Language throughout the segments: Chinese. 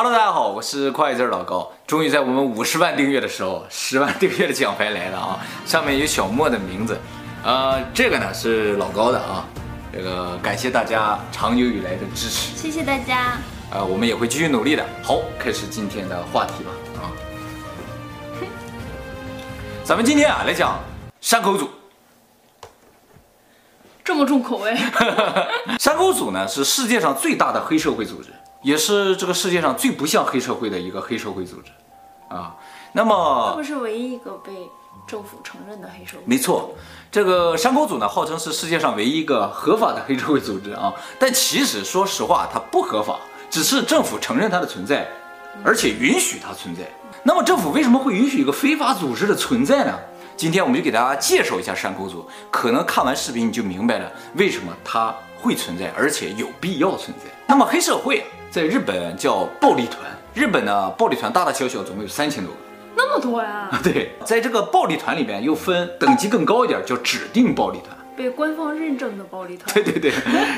Hello，大家好，我是快字老高。终于在我们五十万订阅的时候，十万订阅的奖牌来了啊！上面有小莫的名字，呃，这个呢是老高的啊。这个感谢大家长久以来的支持，谢谢大家。呃，我们也会继续努力的。好，开始今天的话题吧啊。咱们今天啊来讲山口组，这么重口味。山口组呢是世界上最大的黑社会组织。也是这个世界上最不像黑社会的一个黑社会组织，啊，那么它不是唯一一个被政府承认的黑社会。没错，这个山口组呢，号称是世界上唯一一个合法的黑社会组织啊，但其实说实话，它不合法，只是政府承认它的存在，而且允许它存在。那么政府为什么会允许一个非法组织的存在呢？今天我们就给大家介绍一下山口组，可能看完视频你就明白了为什么它会存在，而且有必要存在。那么黑社会。在日本叫暴力团，日本呢暴力团大大小小总共有三千多个，那么多呀？对，在这个暴力团里边又分等级更高一点，叫指定暴力团，被官方认证的暴力团。对对对，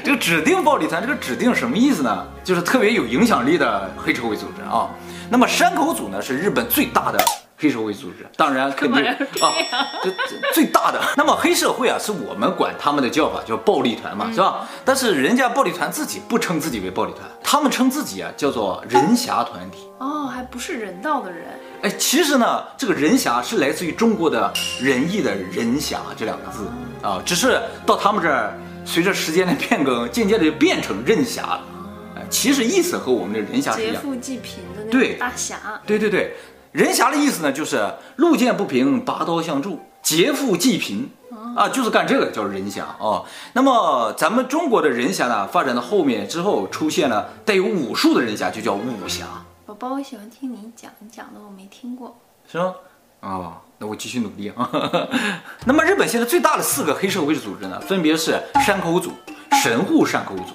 这个指定暴力团，这个指定什么意思呢？就是特别有影响力的黑社会组织啊。那么山口组呢是日本最大的。黑社会组织，当然肯定 啊，这最大的。那么黑社会啊，是我们管他们的叫法叫暴力团嘛，嗯、是吧？但是人家暴力团自己不称自己为暴力团，他们称自己啊叫做人侠团体。哦，还不是人道的人。哎，其实呢，这个人侠是来自于中国的仁义的人侠这两个字啊，只是到他们这儿，随着时间的变更，渐渐的就变成任侠了。哎，其实意思和我们的人侠是一样。劫富济贫的那种大侠。对对对。人侠的意思呢，就是路见不平拔刀相助，劫富济贫啊，就是干这个叫人侠啊。那么咱们中国的人侠呢，发展到后面之后，出现了带有武术的人侠，就叫武侠。宝宝，我喜欢听你讲，你讲的我没听过，是吗？啊，那我继续努力啊。那么日本现在最大的四个黑社会组织呢，分别是山口组、神户山口组、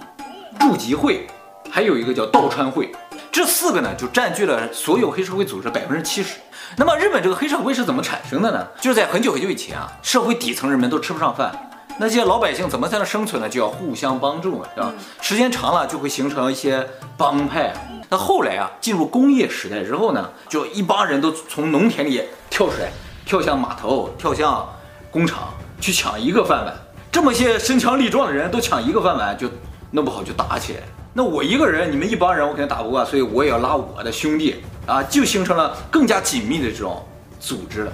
住吉会，还有一个叫道川会。这四个呢，就占据了所有黑社会组织百分之七十。那么日本这个黑社会是怎么产生的呢？就是在很久很久以前啊，社会底层人们都吃不上饭，那些老百姓怎么才能生存呢？就要互相帮助嘛，对吧？时间长了就会形成一些帮派。那后来啊，进入工业时代之后呢，就一帮人都从农田里跳出来，跳向码头，跳向工厂去抢一个饭碗。这么些身强力壮的人都抢一个饭碗，就弄不好就打起来。那我一个人，你们一帮人，我肯定打不过，所以我也要拉我的兄弟啊，就形成了更加紧密的这种组织了。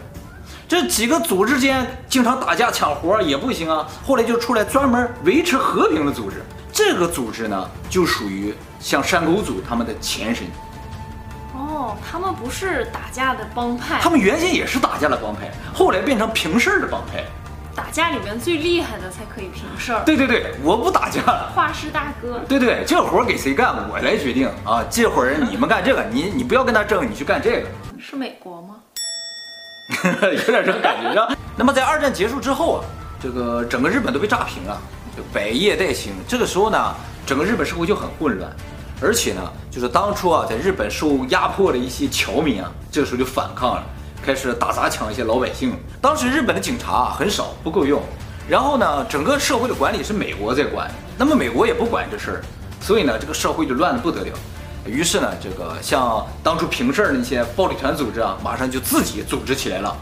这几个组织间经常打架抢活也不行啊，后来就出来专门维持和平的组织。这个组织呢，就属于像山口组他们的前身。哦，他们不是打架的帮派，他们原先也是打架的帮派，后来变成平事儿的帮派。打架里面最厉害的才可以平事儿。对对对，我不打架了。画师大哥。对对，这活儿给谁干，我来决定啊。这会儿你们干这个，你你不要跟他争，你去干这个。是美国吗？有点这个感觉是吧？那么在二战结束之后啊，这个整个日本都被炸平了，就百业待兴。这个时候呢，整个日本社会就很混乱，而且呢，就是当初啊，在日本受压迫的一些侨民啊，这个时候就反抗了。开始打砸抢一些老百姓。当时日本的警察啊很少，不够用。然后呢，整个社会的管理是美国在管，那么美国也不管这事儿，所以呢，这个社会就乱得不得了。于是呢，这个像当初平事儿那些暴力团组织啊，马上就自己组织起来了，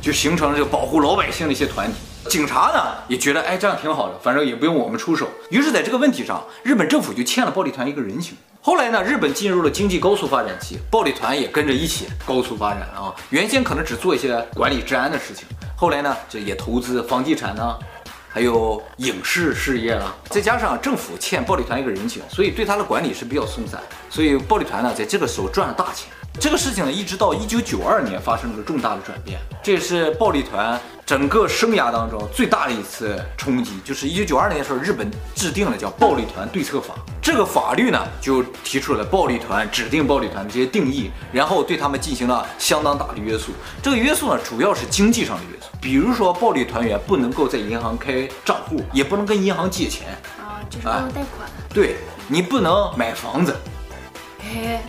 就形成了这个保护老百姓的一些团体。警察呢也觉得，哎，这样挺好的，反正也不用我们出手。于是，在这个问题上，日本政府就欠了暴力团一个人情。后来呢，日本进入了经济高速发展期，暴力团也跟着一起高速发展啊。原先可能只做一些管理治安的事情，后来呢，这也投资房地产呢，还有影视事业了。再加上政府欠暴力团一个人情，所以对他的管理是比较松散，所以暴力团呢，在这个时候赚了大钱。这个事情呢，一直到一九九二年发生了重大的转变，这也是暴力团整个生涯当中最大的一次冲击。就是一九九二年的时候，日本制定了叫《暴力团对策法》，这个法律呢，就提出了暴力团、指定暴力团的这些定义，然后对他们进行了相当大的约束。这个约束呢，主要是经济上的约束，比如说暴力团员不能够在银行开账户，也不能跟银行借钱啊，就是不能贷款。对，你不能买房子。哎。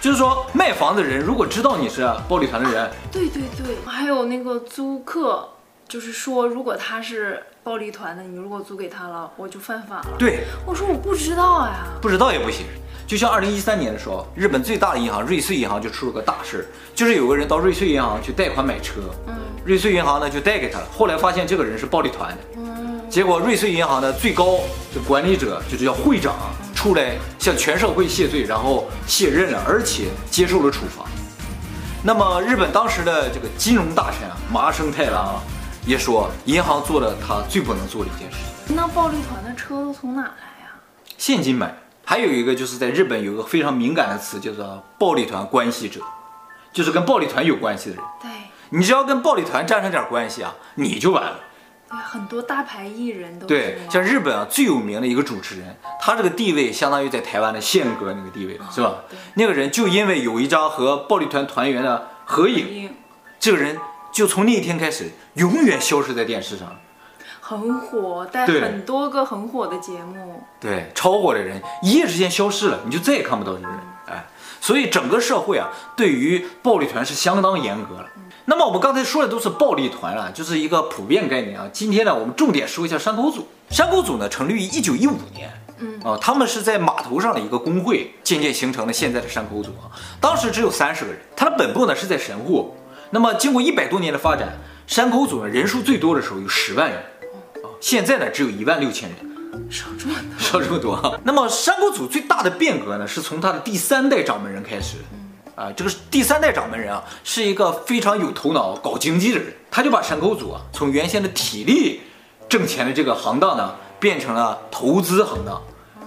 就是说，卖房的人如果知道你是暴力团的人，对对对，还有那个租客，就是说，如果他是暴力团的，你如果租给他了，我就犯法了。对，我说我不知道呀，不知道也不行。就像二零一三年的时候，日本最大的银行瑞穗银行就出了个大事，就是有个人到瑞穗银行去贷款买车，嗯，瑞穗银行呢就贷给他了，后来发现这个人是暴力团。的，嗯，结果瑞穗银行的最高的管理者就是叫会长出来向全社会谢罪，然后卸任了，而且接受了处罚。那么日本当时的这个金融大臣啊，麻生太郎啊，也说银行做了他最不能做的一件事。那暴力团的车都从哪来呀？现金买。还有一个就是在日本有个非常敏感的词，叫做暴力团关系者，就是跟暴力团有关系的人。对，你只要跟暴力团沾上点关系啊，你就完了。对，很多大牌艺人都对，像日本啊最有名的一个主持人，他这个地位相当于在台湾的宪哥那个地位了，是吧？对，那个人就因为有一张和暴力团团员的合影，这个人就从那一天开始永远消失在电视上。很火，带很多个很火的节目，对，超火的人一夜之间消失了，你就再也看不到这个人，所以整个社会啊，对于暴力团是相当严格了。嗯、那么我们刚才说的都是暴力团啊，就是一个普遍概念啊。今天呢，我们重点说一下山口组。山口组呢，成立于一九一五年，嗯，啊，他们是在码头上的一个工会渐渐形成了现在的山口组啊。当时只有三十个人，他的本部呢是在神户。那么经过一百多年的发展，山口组呢人数最多的时候有十万人。啊现在呢，只有一万六千人，少这么多，少这么多。那么山口组最大的变革呢，是从他的第三代掌门人开始。啊，这个第三代掌门人啊，是一个非常有头脑、搞经济的人，他就把山口组啊，从原先的体力挣钱的这个行当呢，变成了投资行当。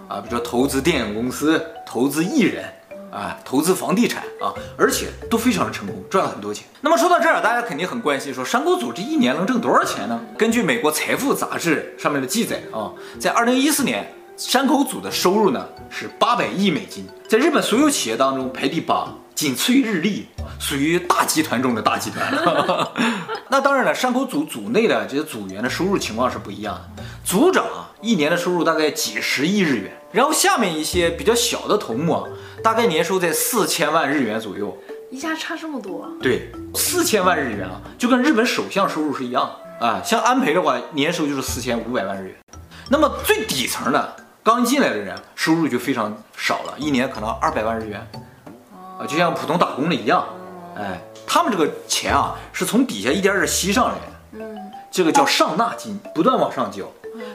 啊，比如说投资电影公司，投资艺人。啊，投资房地产啊，而且都非常的成功，赚了很多钱。那么说到这儿，大家肯定很关心，说山口组这一年能挣多少钱呢？根据美国财富杂志上面的记载啊，在二零一四年，山口组的收入呢是八百亿美金，在日本所有企业当中排第八，仅次于日立，属于大集团中的大集团。那当然了，山口组组内的这些组员的收入情况是不一样的，组长啊一年的收入大概几十亿日元，然后下面一些比较小的头目啊。大概年收在四千万日元左右，一下差这么多？对，四千万日元啊，就跟日本首相收入是一样啊。像安倍的话，年收就是四千五百万日元。那么最底层的刚进来的人，收入就非常少了，一年可能二百万日元，啊，就像普通打工的一样。哎，他们这个钱啊，是从底下一点点吸上来的。嗯，这个叫上纳金，不断往上交。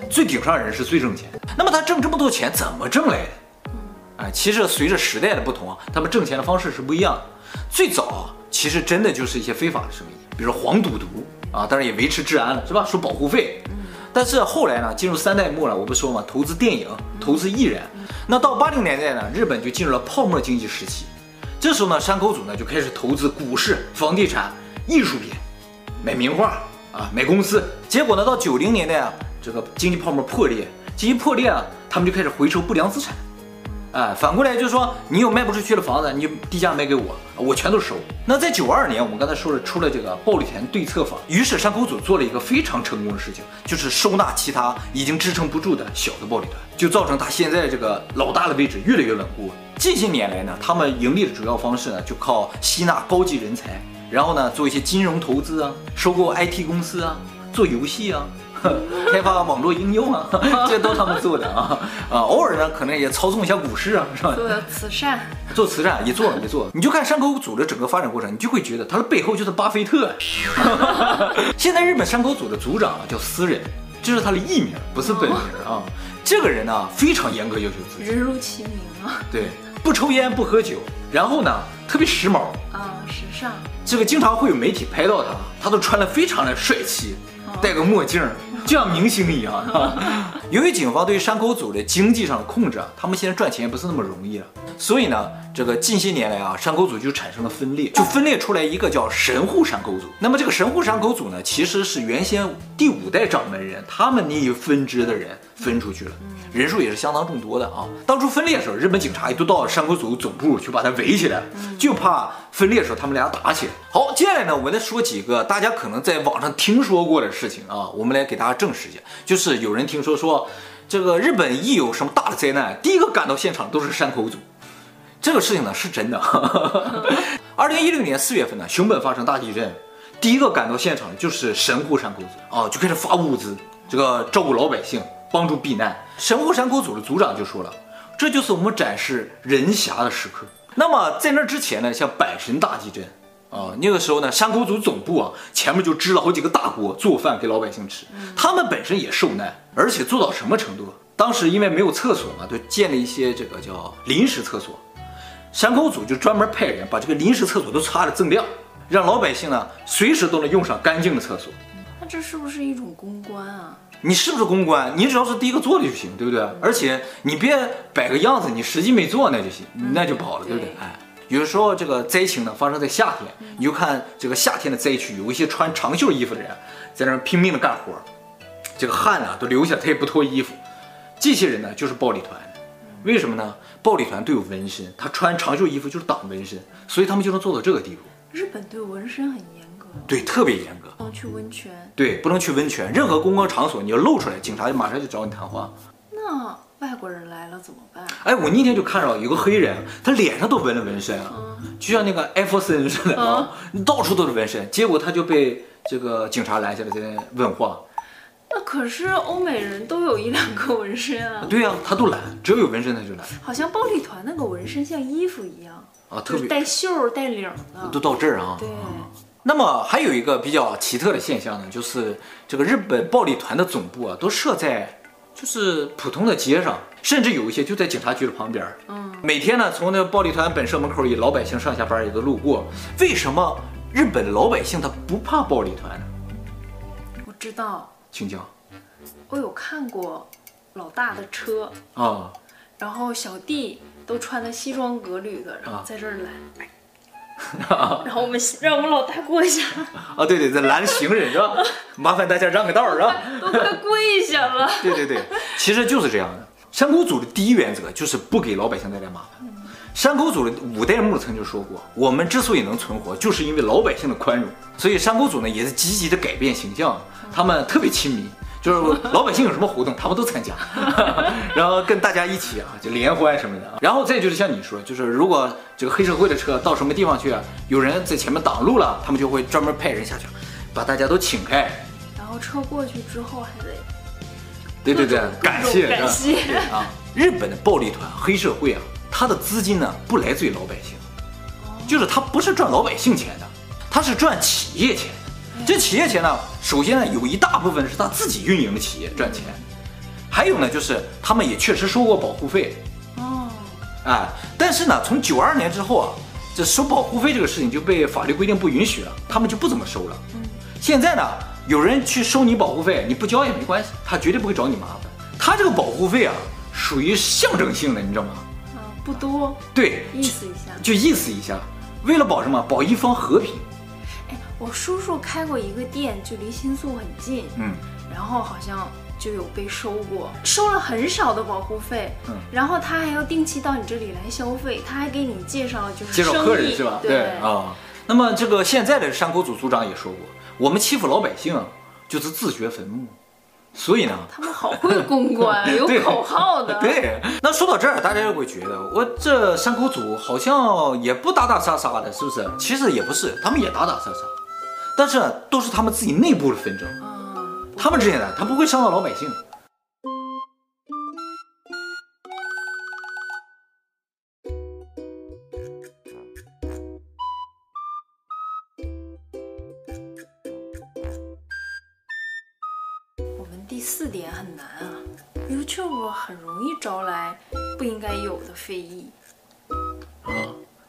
最顶上人是最挣钱。那么他挣这么多钱，怎么挣来的？哎，其实随着时代的不同啊，他们挣钱的方式是不一样的。最早啊，其实真的就是一些非法的生意，比如说黄赌毒啊，当然也维持治安了，是吧？收保护费。但是后来呢，进入三代末了，我不说嘛，投资电影，投资艺人。那到八零年代呢，日本就进入了泡沫经济时期。这时候呢，山口组呢就开始投资股市、房地产、艺术品，买名画啊，买公司。结果呢，到九零年代啊，这个经济泡沫破裂，经济破裂啊，他们就开始回收不良资产。哎，反过来就是说，你有卖不出去的房子，你就低价卖给我，我全都收。那在九二年，我们刚才说了，出了这个暴力团对策法，于是山口组做了一个非常成功的事情，就是收纳其他已经支撑不住的小的暴力团，就造成他现在这个老大的位置越来越稳固。近些年来呢，他们盈利的主要方式呢，就靠吸纳高级人才，然后呢，做一些金融投资啊，收购 IT 公司啊，做游戏啊。开发网络应用啊，这都他们做的啊啊，偶尔呢可能也操纵一下股市啊，是吧？做慈善，做慈善也做了，也做了。你就看山口组的整个发展过程，你就会觉得他的背后就是巴菲特。现在日本山口组的组长啊叫私人，这是他的艺名，不是本名啊。这个人呢非常严格要求自己，人如其名啊。对，不抽烟不喝酒，然后呢特别时髦啊，时尚。这个经常会有媒体拍到他，他都穿得非常的帅气，戴个墨镜。就像明星一样，由于警方对于山口组的经济上的控制啊，他们现在赚钱也不是那么容易了。所以呢，这个近些年来啊，山口组就产生了分裂，就分裂出来一个叫神户山口组。那么这个神户山口组呢，其实是原先第五代掌门人他们那一分支的人分出去了，人数也是相当众多的啊。当初分裂的时候，日本警察也都到了山口组总部去把他围起来了，就怕分裂的时候他们俩打起来。好，接下来呢，我们再说几个大家可能在网上听说过的事情啊，我们来给大家证实一下，就是有人听说说，这个日本一有什么大的灾难，第一个赶到现场都是山口组。这个事情呢是真的。二零一六年四月份呢，熊本发生大地震，第一个赶到现场的就是神户山口组啊，就开始发物资，这个照顾老百姓，帮助避难。神户山口组的组长就说了，这就是我们展示人侠的时刻。那么在那之前呢，像阪神大地震啊，那个时候呢，山口组总部啊前面就支了好几个大锅做饭给老百姓吃，他们本身也受难，而且做到什么程度？当时因为没有厕所嘛，就建了一些这个叫临时厕所。山口组就专门派人把这个临时厕所都擦得锃亮，让老百姓呢随时都能用上干净的厕所。那这是不是一种公关啊？你是不是公关？你只要是第一个做的就行，对不对？而且你别摆个样子，你实际没做那就行，那就不好了，对不对？哎，有的时候这个灾情呢发生在夏天，你就看这个夏天的灾区，有一些穿长袖衣服的人在那拼命的干活，这个汗啊都流下，他也不脱衣服。这些人呢就是暴力团，为什么呢？暴力团队有纹身，他穿长袖衣服就是挡纹身，所以他们就能做到这个地步。日本对纹身很严格，对，特别严格。不能去温泉，对，不能去温泉。任何公共场所你要露出来，警察就马上就找你谈话。那外国人来了怎么办？哎，我那天就看到有个黑人，他脸上都纹了纹身啊，嗯、就像那个艾弗森似的啊，嗯、到处都是纹身。结果他就被这个警察拦下来，在那问话。那可是欧美人都有一两个纹身啊。对呀、啊，他都懒，只要有纹身他就懒。好像暴力团那个纹身像衣服一样啊，特别带袖带领的，都到这儿啊。对。那么还有一个比较奇特的现象呢，就是这个日本暴力团的总部啊，都设在就是普通的街上，甚至有一些就在警察局的旁边。嗯。每天呢，从那个暴力团本社门口，以老百姓上下班也都路过。为什么日本老百姓他不怕暴力团呢？我知道。请讲，我有看过老大的车啊，哦、然后小弟都穿的西装革履的，然后在这儿拦，啊、然后我们让我们老大过一下啊，对对，在拦行人是吧？麻烦大家让个道是吧？都快跪下了。对对对，其实就是这样的。山谷组的第一原则就是不给老百姓带来麻烦。嗯、山口组的五代目曾经说过，我们之所以能存活，就是因为老百姓的宽容。所以山口组呢，也是积极的改变形象。他们特别亲民，就是老百姓有什么活动，他们都参加，然后跟大家一起啊，就联欢什么的。然后再就是像你说，就是如果这个黑社会的车到什么地方去啊，有人在前面挡路了，他们就会专门派人下去，把大家都请开。然后车过去之后还得，对对对，感谢感谢啊！日本的暴力团黑社会啊，他的资金呢不来自于老百姓，就是他不是赚老百姓钱的，他是赚企业钱。这企业钱呢，首先呢，有一大部分是他自己运营的企业赚钱，还有呢，就是他们也确实收过保护费。哦，哎，但是呢，从九二年之后啊，这收保护费这个事情就被法律规定不允许了，他们就不怎么收了。嗯，现在呢，有人去收你保护费，你不交也没关系，他绝对不会找你麻烦。他这个保护费啊，属于象征性的，你知道吗？啊，不多。对，意思一下，就意思一下，为了保什么？保一方和平。哎我叔叔开过一个店，就离新宿很近，嗯，然后好像就有被收过，收了很少的保护费，嗯，然后他还要定期到你这里来消费，他还给你介绍就是介绍客人是吧？对啊、哦。那么这个现在的山口组组长也说过，我们欺负老百姓就是自掘坟墓，所以呢，他们好会公关，有口号的。对，那说到这儿，大家又会觉得我这山口组好像也不打打杀杀的，是不是？其实也不是，他们也打打杀杀。但是都是他们自己内部的纷争，他们之间的，他不会伤到老百姓。应该有的非议。啊，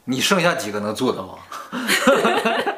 你剩下几个能做到吗？